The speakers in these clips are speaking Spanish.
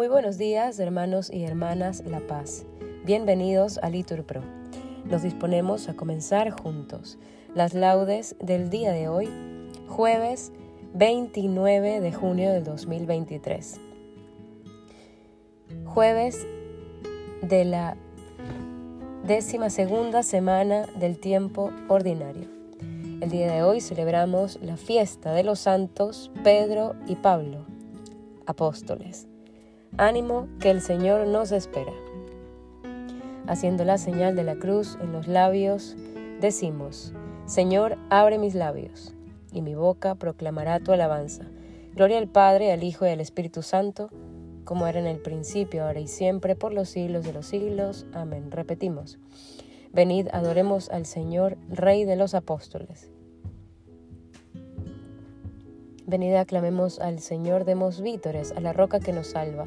Muy buenos días, hermanos y hermanas La Paz. Bienvenidos a Litur Pro. Nos disponemos a comenzar juntos las laudes del día de hoy, jueves 29 de junio del 2023. Jueves de la décima segunda semana del tiempo ordinario. El día de hoy celebramos la fiesta de los santos Pedro y Pablo, apóstoles. Ánimo que el Señor nos espera. Haciendo la señal de la cruz en los labios, decimos, Señor, abre mis labios, y mi boca proclamará tu alabanza. Gloria al Padre, al Hijo y al Espíritu Santo, como era en el principio, ahora y siempre, por los siglos de los siglos. Amén. Repetimos. Venid, adoremos al Señor, Rey de los apóstoles. Venid, aclamemos al Señor, demos vítores a la roca que nos salva.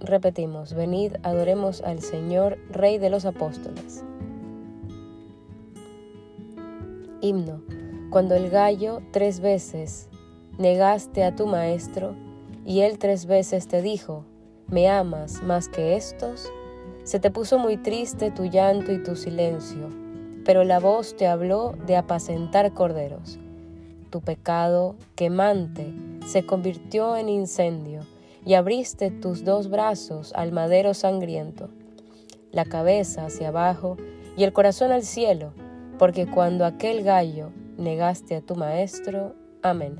Repetimos, venid, adoremos al Señor, Rey de los Apóstoles. Himno. Cuando el gallo tres veces negaste a tu maestro y él tres veces te dijo, ¿me amas más que estos? Se te puso muy triste tu llanto y tu silencio, pero la voz te habló de apacentar corderos. Tu pecado quemante se convirtió en incendio y abriste tus dos brazos al madero sangriento, la cabeza hacia abajo y el corazón al cielo, porque cuando aquel gallo negaste a tu maestro, amén.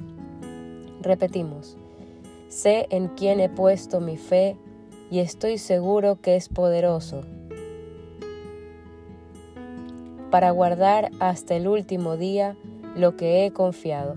Repetimos, sé en quién he puesto mi fe y estoy seguro que es poderoso para guardar hasta el último día lo que he confiado.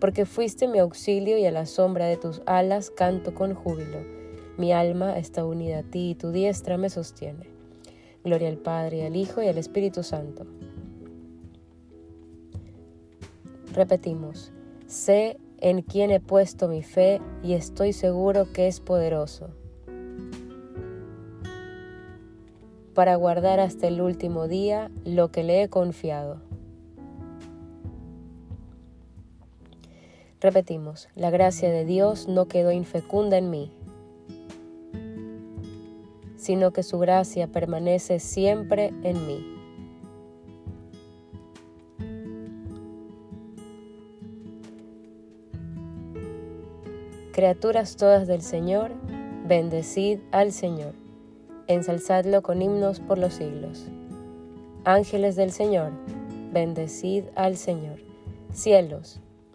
porque fuiste mi auxilio y a la sombra de tus alas canto con júbilo. Mi alma está unida a ti y tu diestra me sostiene. Gloria al Padre, al Hijo y al Espíritu Santo. Repetimos, sé en quién he puesto mi fe y estoy seguro que es poderoso para guardar hasta el último día lo que le he confiado. Repetimos, la gracia de Dios no quedó infecunda en mí, sino que su gracia permanece siempre en mí. Criaturas todas del Señor, bendecid al Señor, ensalzadlo con himnos por los siglos. Ángeles del Señor, bendecid al Señor. Cielos,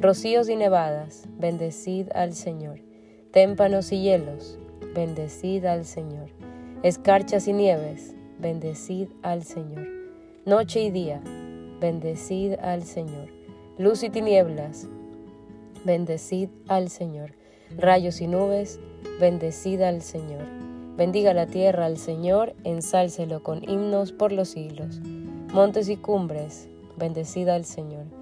Rocíos y nevadas, bendecid al Señor. Témpanos y hielos, bendecid al Señor. Escarchas y nieves, bendecid al Señor. Noche y día, bendecid al Señor. Luz y tinieblas, bendecid al Señor. Rayos y nubes, bendecid al Señor. Bendiga la tierra al Señor, ensálcelo con himnos por los siglos. Montes y cumbres, bendecid al Señor.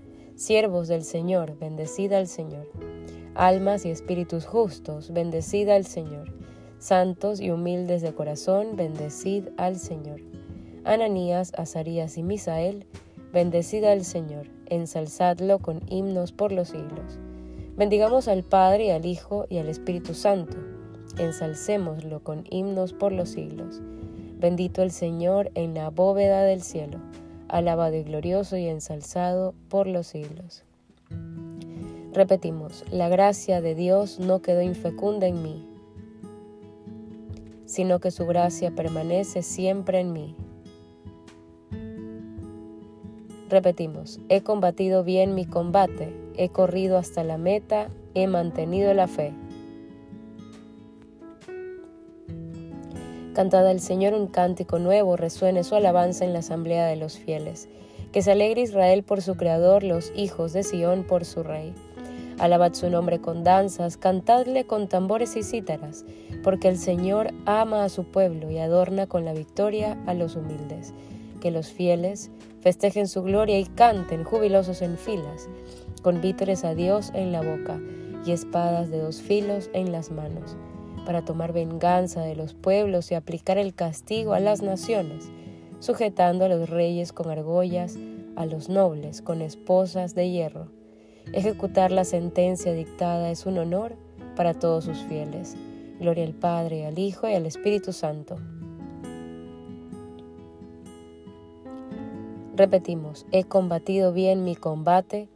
Siervos del Señor, bendecida al Señor. Almas y espíritus justos, bendecida al Señor. Santos y humildes de corazón, bendecid al Señor. Ananías, Azarías y Misael, bendecida al Señor, ensalzadlo con himnos por los siglos. Bendigamos al Padre y al Hijo y al Espíritu Santo, ensalcémoslo con himnos por los siglos. Bendito el Señor en la bóveda del cielo, alabado y glorioso y ensalzado por los siglos. Repetimos, la gracia de Dios no quedó infecunda en mí, sino que su gracia permanece siempre en mí. Repetimos, he combatido bien mi combate, he corrido hasta la meta, he mantenido la fe. Cantad al Señor un cántico nuevo, resuene su alabanza en la asamblea de los fieles. Que se alegre Israel por su Creador, los hijos de Sión por su Rey. Alabad su nombre con danzas, cantadle con tambores y cítaras, porque el Señor ama a su pueblo y adorna con la victoria a los humildes. Que los fieles festejen su gloria y canten jubilosos en filas, con vítores a Dios en la boca y espadas de dos filos en las manos, para tomar venganza de los pueblos y aplicar el castigo a las naciones, sujetando a los reyes con argollas, a los nobles con esposas de hierro Ejecutar la sentencia dictada es un honor para todos sus fieles. Gloria al Padre, al Hijo y al Espíritu Santo. Repetimos, he combatido bien mi combate,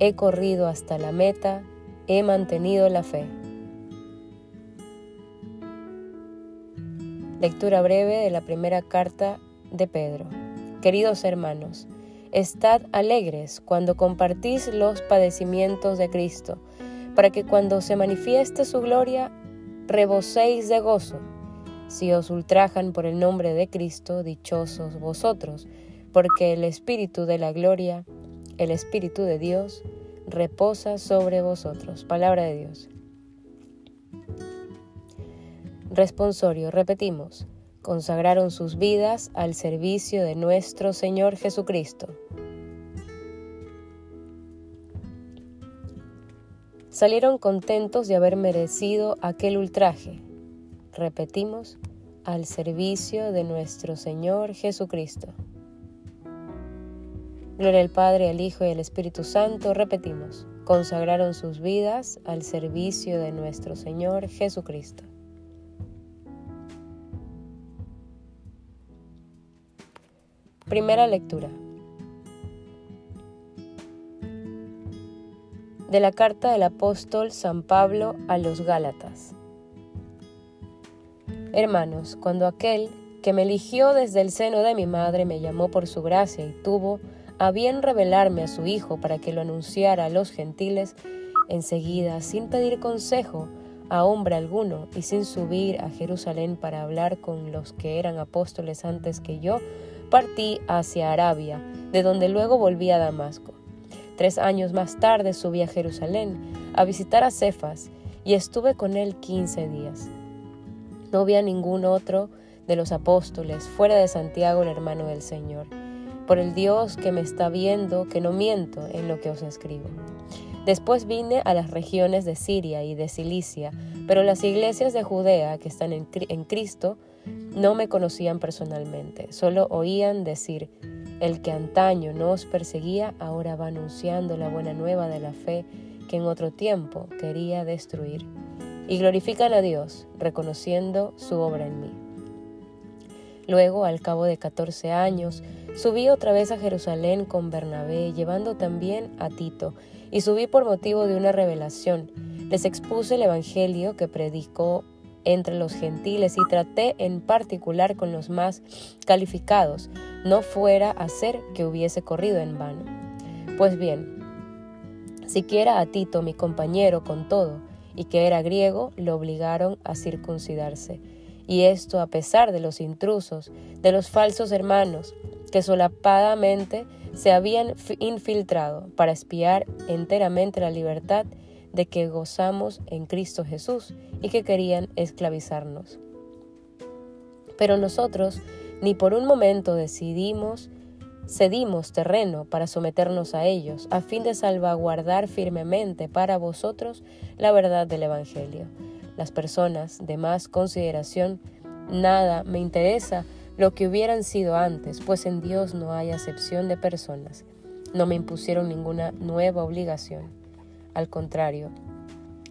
he corrido hasta la meta, he mantenido la fe. Lectura breve de la primera carta de Pedro. Queridos hermanos, Estad alegres cuando compartís los padecimientos de Cristo, para que cuando se manifieste su gloria, reboséis de gozo. Si os ultrajan por el nombre de Cristo, dichosos vosotros, porque el Espíritu de la gloria, el Espíritu de Dios, reposa sobre vosotros. Palabra de Dios. Responsorio, repetimos consagraron sus vidas al servicio de nuestro Señor Jesucristo. Salieron contentos de haber merecido aquel ultraje. Repetimos, al servicio de nuestro Señor Jesucristo. Gloria al Padre, al Hijo y al Espíritu Santo. Repetimos, consagraron sus vidas al servicio de nuestro Señor Jesucristo. Primera lectura. De la carta del apóstol San Pablo a los Gálatas. Hermanos, cuando aquel que me eligió desde el seno de mi madre me llamó por su gracia y tuvo a bien revelarme a su Hijo para que lo anunciara a los gentiles, enseguida, sin pedir consejo a hombre alguno y sin subir a Jerusalén para hablar con los que eran apóstoles antes que yo, partí hacia Arabia, de donde luego volví a Damasco. Tres años más tarde subí a Jerusalén a visitar a Cefas y estuve con él quince días. No vi a ningún otro de los apóstoles fuera de Santiago el hermano del Señor. Por el Dios que me está viendo, que no miento en lo que os escribo. Después vine a las regiones de Siria y de Cilicia, pero las iglesias de Judea que están en, en Cristo no me conocían personalmente, solo oían decir, el que antaño no os perseguía ahora va anunciando la buena nueva de la fe que en otro tiempo quería destruir. Y glorifican a Dios, reconociendo su obra en mí. Luego, al cabo de catorce años, subí otra vez a Jerusalén con Bernabé, llevando también a Tito, y subí por motivo de una revelación. Les expuse el Evangelio que predicó entre los gentiles y traté en particular con los más calificados, no fuera a ser que hubiese corrido en vano. Pues bien, siquiera a Tito, mi compañero, con todo, y que era griego, lo obligaron a circuncidarse. Y esto a pesar de los intrusos, de los falsos hermanos, que solapadamente se habían infiltrado para espiar enteramente la libertad de que gozamos en Cristo Jesús y que querían esclavizarnos. Pero nosotros ni por un momento decidimos, cedimos terreno para someternos a ellos, a fin de salvaguardar firmemente para vosotros la verdad del Evangelio. Las personas de más consideración, nada me interesa lo que hubieran sido antes, pues en Dios no hay acepción de personas. No me impusieron ninguna nueva obligación. Al contrario,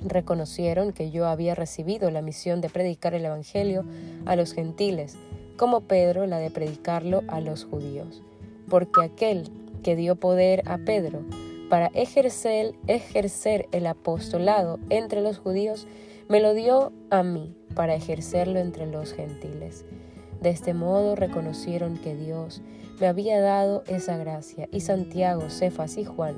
reconocieron que yo había recibido la misión de predicar el Evangelio a los gentiles, como Pedro la de predicarlo a los judíos, porque aquel que dio poder a Pedro para ejercer, ejercer el apostolado entre los judíos, me lo dio a mí para ejercerlo entre los gentiles. De este modo reconocieron que Dios me había dado esa gracia, y Santiago, Cefas y Juan,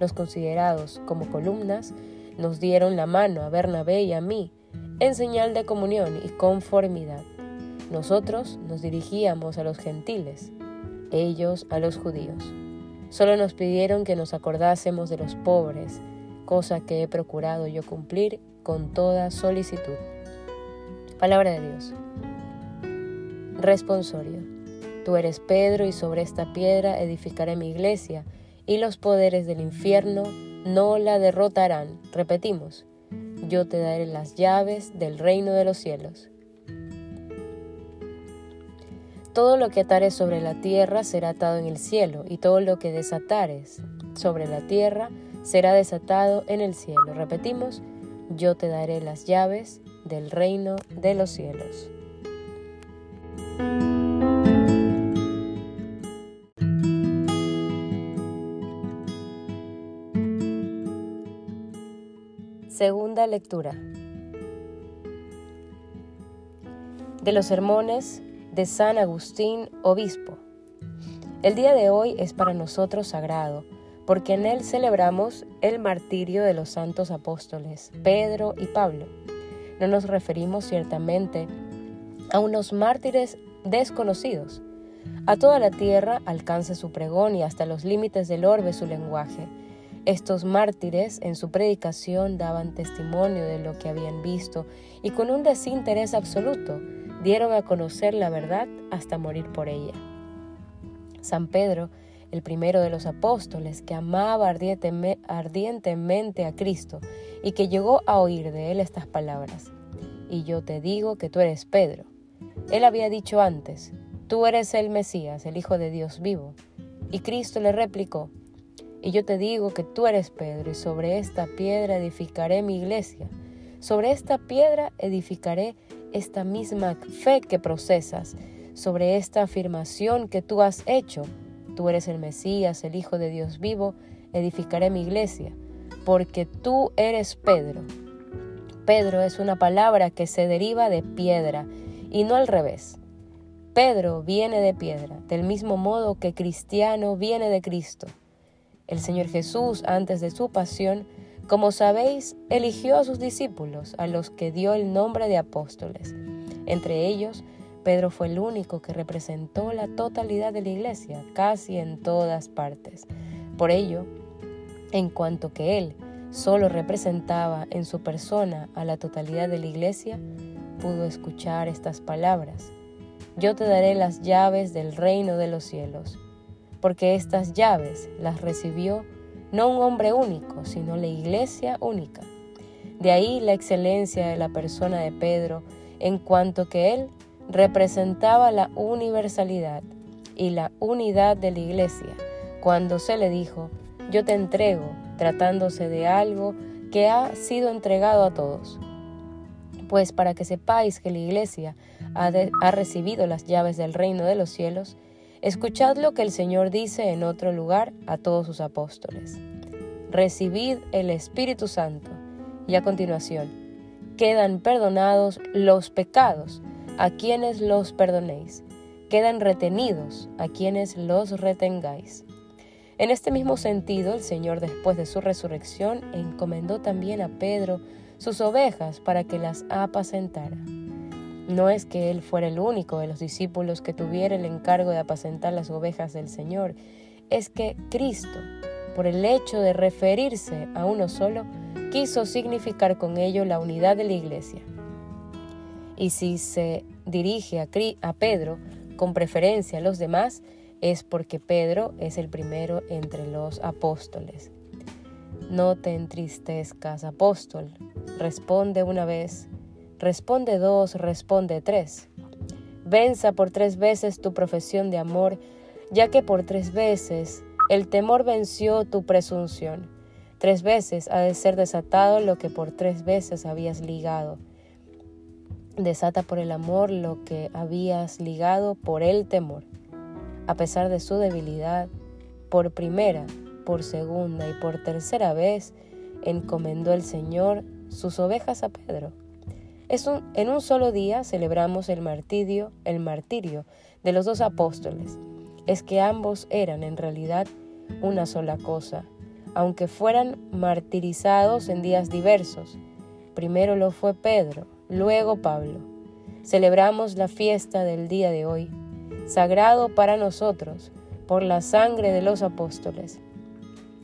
los considerados como columnas, nos dieron la mano a Bernabé y a mí en señal de comunión y conformidad. Nosotros nos dirigíamos a los gentiles, ellos a los judíos. Solo nos pidieron que nos acordásemos de los pobres, cosa que he procurado yo cumplir con toda solicitud. Palabra de Dios. Responsorio. Tú eres Pedro y sobre esta piedra edificaré mi iglesia y los poderes del infierno no la derrotarán. Repetimos, yo te daré las llaves del reino de los cielos. Todo lo que atares sobre la tierra será atado en el cielo, y todo lo que desatares sobre la tierra será desatado en el cielo. Repetimos, yo te daré las llaves del reino de los cielos. Segunda lectura de los sermones de San Agustín, obispo. El día de hoy es para nosotros sagrado, porque en él celebramos el martirio de los santos apóstoles, Pedro y Pablo. No nos referimos ciertamente a unos mártires desconocidos. A toda la tierra alcanza su pregón y hasta los límites del orbe su lenguaje estos mártires en su predicación daban testimonio de lo que habían visto y con un desinterés absoluto dieron a conocer la verdad hasta morir por ella. San Pedro, el primero de los apóstoles que amaba ardientemente a Cristo y que llegó a oír de él estas palabras, y yo te digo que tú eres Pedro. Él había dicho antes, tú eres el Mesías, el Hijo de Dios vivo. Y Cristo le replicó, y yo te digo que tú eres Pedro, y sobre esta piedra edificaré mi iglesia. Sobre esta piedra edificaré esta misma fe que procesas, sobre esta afirmación que tú has hecho. Tú eres el Mesías, el Hijo de Dios vivo, edificaré mi iglesia, porque tú eres Pedro. Pedro es una palabra que se deriva de piedra y no al revés. Pedro viene de piedra, del mismo modo que cristiano viene de Cristo. El Señor Jesús, antes de su pasión, como sabéis, eligió a sus discípulos, a los que dio el nombre de apóstoles. Entre ellos, Pedro fue el único que representó la totalidad de la iglesia, casi en todas partes. Por ello, en cuanto que él solo representaba en su persona a la totalidad de la iglesia, pudo escuchar estas palabras. Yo te daré las llaves del reino de los cielos porque estas llaves las recibió no un hombre único, sino la iglesia única. De ahí la excelencia de la persona de Pedro, en cuanto que él representaba la universalidad y la unidad de la iglesia, cuando se le dijo, yo te entrego, tratándose de algo que ha sido entregado a todos. Pues para que sepáis que la iglesia ha, ha recibido las llaves del reino de los cielos, escuchad lo que el Señor dice en otro lugar a todos sus apóstoles. Recibid el Espíritu Santo. Y a continuación, quedan perdonados los pecados a quienes los perdonéis. Quedan retenidos a quienes los retengáis. En este mismo sentido, el Señor después de su resurrección encomendó también a Pedro sus ovejas para que las apacentara. No es que él fuera el único de los discípulos que tuviera el encargo de apacentar las ovejas del Señor, es que Cristo, por el hecho de referirse a uno solo, quiso significar con ello la unidad de la iglesia. Y si se dirige a, a Pedro con preferencia a los demás, es porque Pedro es el primero entre los apóstoles. No te entristezcas, apóstol. Responde una vez, responde dos, responde tres. Venza por tres veces tu profesión de amor, ya que por tres veces el temor venció tu presunción. Tres veces ha de ser desatado lo que por tres veces habías ligado. Desata por el amor lo que habías ligado por el temor a pesar de su debilidad, por primera, por segunda y por tercera vez, encomendó el Señor sus ovejas a Pedro. En un solo día celebramos el martirio, el martirio de los dos apóstoles. Es que ambos eran en realidad una sola cosa, aunque fueran martirizados en días diversos. Primero lo fue Pedro, luego Pablo. Celebramos la fiesta del día de hoy sagrado para nosotros por la sangre de los apóstoles.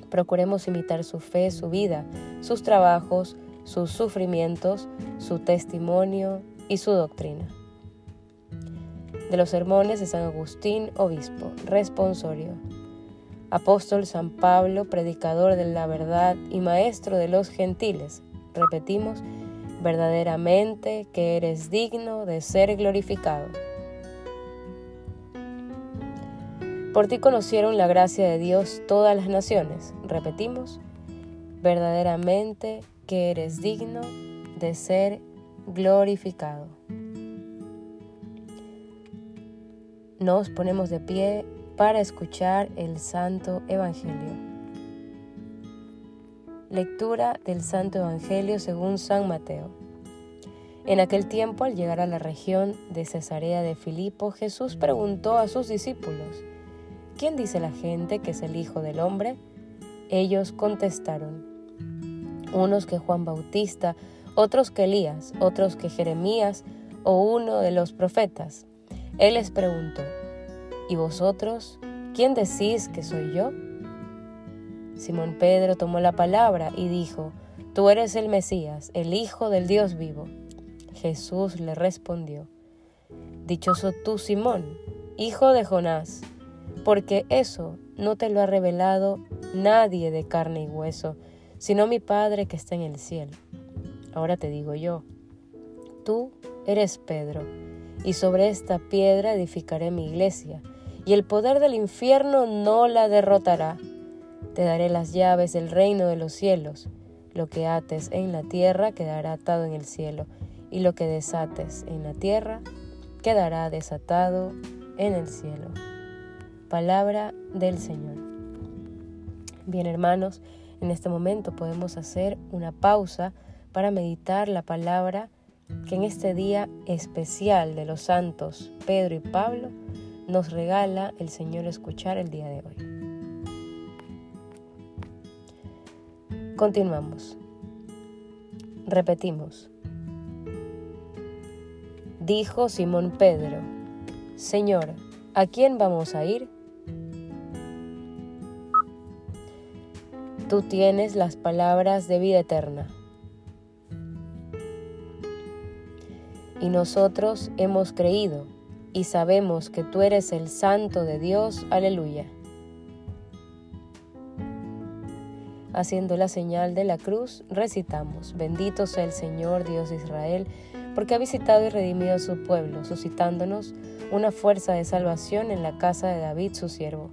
Procuremos imitar su fe, su vida, sus trabajos, sus sufrimientos, su testimonio y su doctrina. De los sermones de San Agustín, obispo, responsorio. Apóstol San Pablo, predicador de la verdad y maestro de los gentiles. Repetimos, verdaderamente que eres digno de ser glorificado. Por ti conocieron la gracia de Dios todas las naciones. Repetimos, verdaderamente que eres digno de ser glorificado. Nos ponemos de pie para escuchar el Santo Evangelio. Lectura del Santo Evangelio según San Mateo. En aquel tiempo, al llegar a la región de Cesarea de Filipo, Jesús preguntó a sus discípulos, ¿quién dice la gente que es el Hijo del Hombre? Ellos contestaron, unos que Juan Bautista, otros que Elías, otros que Jeremías o uno de los profetas. Él les preguntó, ¿y vosotros quién decís que soy yo? Simón Pedro tomó la palabra y dijo, Tú eres el Mesías, el Hijo del Dios vivo. Jesús le respondió, Dichoso tú, Simón, hijo de Jonás porque eso no te lo ha revelado nadie de carne y hueso, sino mi Padre que está en el cielo. Ahora te digo yo, tú eres Pedro, y sobre esta piedra edificaré mi iglesia, y el poder del infierno no la derrotará. Te daré las llaves del reino de los cielos. Lo que ates en la tierra quedará atado en el cielo, y lo que desates en la tierra quedará desatado en el cielo. Palabra del Señor. Bien hermanos, en este momento podemos hacer una pausa para meditar la palabra que en este día especial de los santos Pedro y Pablo nos regala el Señor escuchar el día de hoy. Continuamos. Repetimos. Dijo Simón Pedro, Señor, ¿a quién vamos a ir? Tú tienes las palabras de vida eterna. Y nosotros hemos creído y sabemos que tú eres el Santo de Dios. Aleluya. Haciendo la señal de la cruz, recitamos, bendito sea el Señor Dios de Israel, porque ha visitado y redimido a su pueblo, suscitándonos una fuerza de salvación en la casa de David, su siervo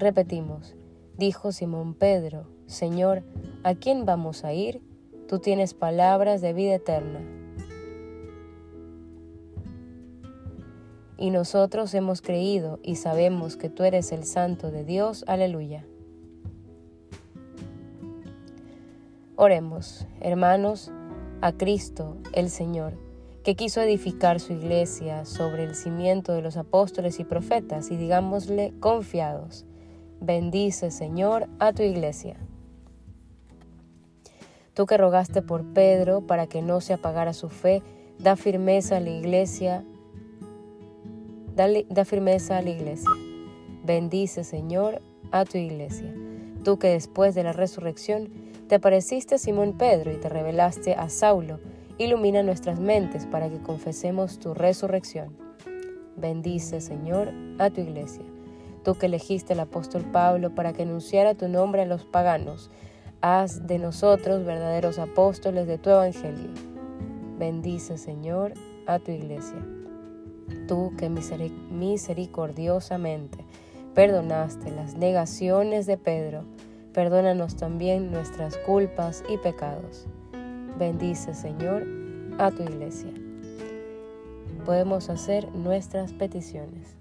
Repetimos, dijo Simón Pedro, Señor, ¿a quién vamos a ir? Tú tienes palabras de vida eterna. Y nosotros hemos creído y sabemos que tú eres el Santo de Dios. Aleluya. Oremos, hermanos, a Cristo el Señor, que quiso edificar su iglesia sobre el cimiento de los apóstoles y profetas, y digámosle confiados, bendice Señor a tu iglesia. Tú que rogaste por Pedro para que no se apagara su fe, da firmeza a la iglesia, da, da firmeza a la iglesia. Bendice Señor a tu iglesia. Tú que después de la resurrección te apareciste a Simón Pedro y te revelaste a Saulo. Ilumina nuestras mentes para que confesemos tu resurrección. Bendice, Señor, a tu iglesia. Tú que elegiste al apóstol Pablo para que anunciara tu nombre a los paganos, haz de nosotros verdaderos apóstoles de tu evangelio. Bendice, Señor, a tu iglesia. Tú que misericordiosamente perdonaste las negaciones de Pedro, Perdónanos también nuestras culpas y pecados. Bendice, Señor, a tu iglesia. Podemos hacer nuestras peticiones.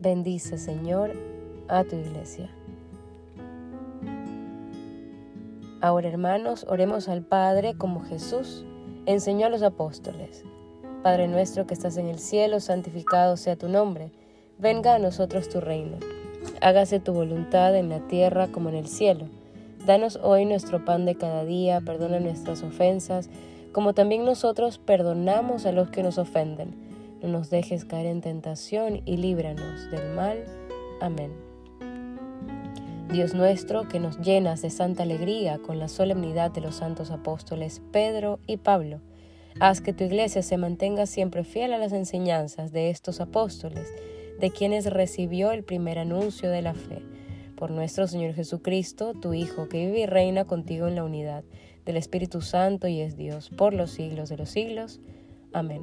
Bendice, Señor, a tu iglesia. Ahora, hermanos, oremos al Padre como Jesús enseñó a los apóstoles. Padre nuestro que estás en el cielo, santificado sea tu nombre. Venga a nosotros tu reino. Hágase tu voluntad en la tierra como en el cielo. Danos hoy nuestro pan de cada día, perdona nuestras ofensas, como también nosotros perdonamos a los que nos ofenden. No nos dejes caer en tentación y líbranos del mal. Amén. Dios nuestro, que nos llenas de santa alegría con la solemnidad de los santos apóstoles Pedro y Pablo, Haz que tu iglesia se mantenga siempre fiel a las enseñanzas de estos apóstoles, de quienes recibió el primer anuncio de la fe. Por nuestro Señor Jesucristo, tu Hijo, que vive y reina contigo en la unidad del Espíritu Santo y es Dios por los siglos de los siglos. Amén.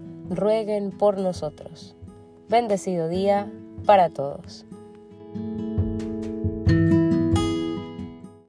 rueguen por nosotros. Bendecido día para todos.